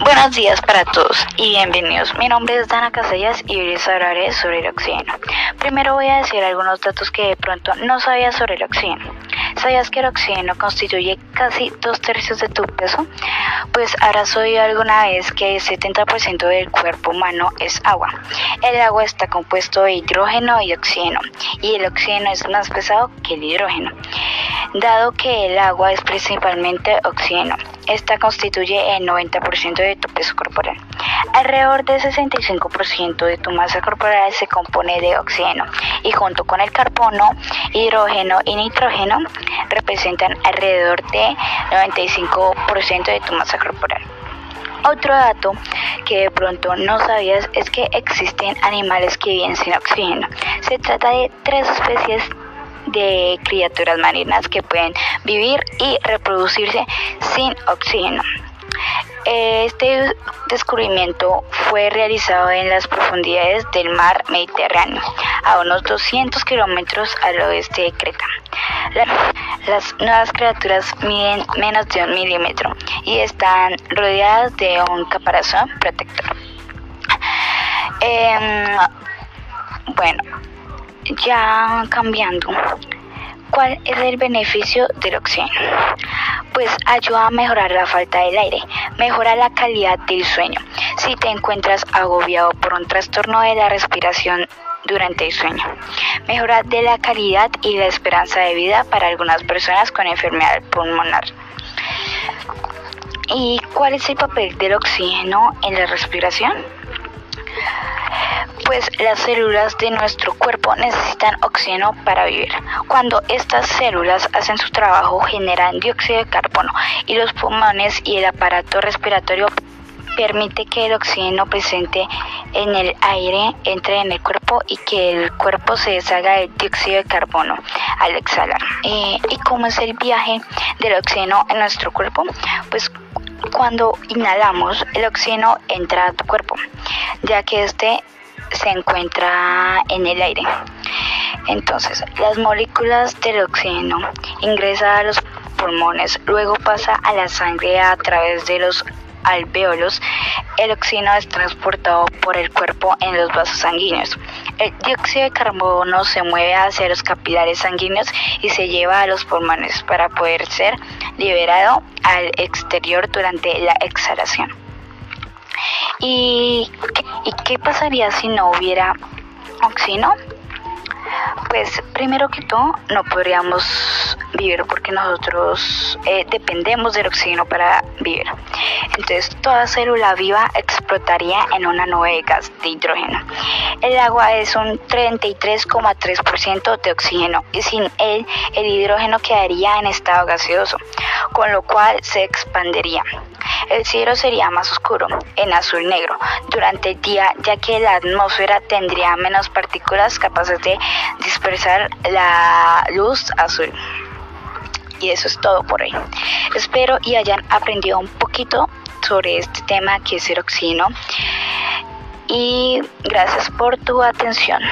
buenos días para todos y bienvenidos. Mi nombre es Dana Casellas y hoy les hablaré sobre el oxígeno. Primero voy a decir algunos datos que de pronto no sabías sobre el oxígeno. ¿Sabías que el oxígeno constituye casi dos tercios de tu peso? Pues habrás oído alguna vez que el 70% del cuerpo humano es agua. El agua está compuesto de hidrógeno y oxígeno y el oxígeno es más pesado que el hidrógeno. Dado que el agua es principalmente oxígeno, esta constituye el 90% de tu peso corporal. Alrededor del 65% de tu masa corporal se compone de oxígeno y junto con el carbono, hidrógeno y nitrógeno representan alrededor del 95% de tu masa corporal. Otro dato que de pronto no sabías es que existen animales que viven sin oxígeno. Se trata de tres especies de criaturas marinas que pueden vivir y reproducirse sin oxígeno. Este descubrimiento fue realizado en las profundidades del mar Mediterráneo, a unos 200 kilómetros al oeste de Creta. Las nuevas criaturas miden menos de un milímetro y están rodeadas de un caparazón protector. Em, bueno, ya cambiando, ¿cuál es el beneficio del oxígeno? Pues ayuda a mejorar la falta del aire, mejora la calidad del sueño. Si te encuentras agobiado por un trastorno de la respiración durante el sueño, mejora de la calidad y la esperanza de vida para algunas personas con enfermedad pulmonar. ¿Y cuál es el papel del oxígeno en la respiración? Pues las células de nuestro cuerpo necesitan oxígeno para vivir. Cuando estas células hacen su trabajo generan dióxido de carbono y los pulmones y el aparato respiratorio permite que el oxígeno presente en el aire entre en el cuerpo y que el cuerpo se deshaga del dióxido de carbono al exhalar. Eh, ¿Y cómo es el viaje del oxígeno en nuestro cuerpo? Pues cuando inhalamos, el oxígeno entra a tu cuerpo, ya que este se encuentra en el aire. Entonces, las moléculas del oxígeno ingresan a los pulmones, luego pasa a la sangre a través de los alvéolos. El oxígeno es transportado por el cuerpo en los vasos sanguíneos. El dióxido de carbono se mueve hacia los capilares sanguíneos y se lleva a los pulmones para poder ser liberado al exterior durante la exhalación. ¿Y, ¿Y qué pasaría si no hubiera oxígeno? Pues primero que todo no podríamos vivir porque nosotros eh, dependemos del oxígeno para vivir. Entonces toda célula viva explotaría en una nube de gas de hidrógeno. El agua es un 33,3% de oxígeno y sin él el hidrógeno quedaría en estado gaseoso, con lo cual se expandería. El cielo sería más oscuro, en azul negro, durante el día, ya que la atmósfera tendría menos partículas capaces de dispersar la luz azul. Y eso es todo por hoy. Espero y hayan aprendido un poquito sobre este tema que es el oxígeno. Y gracias por tu atención.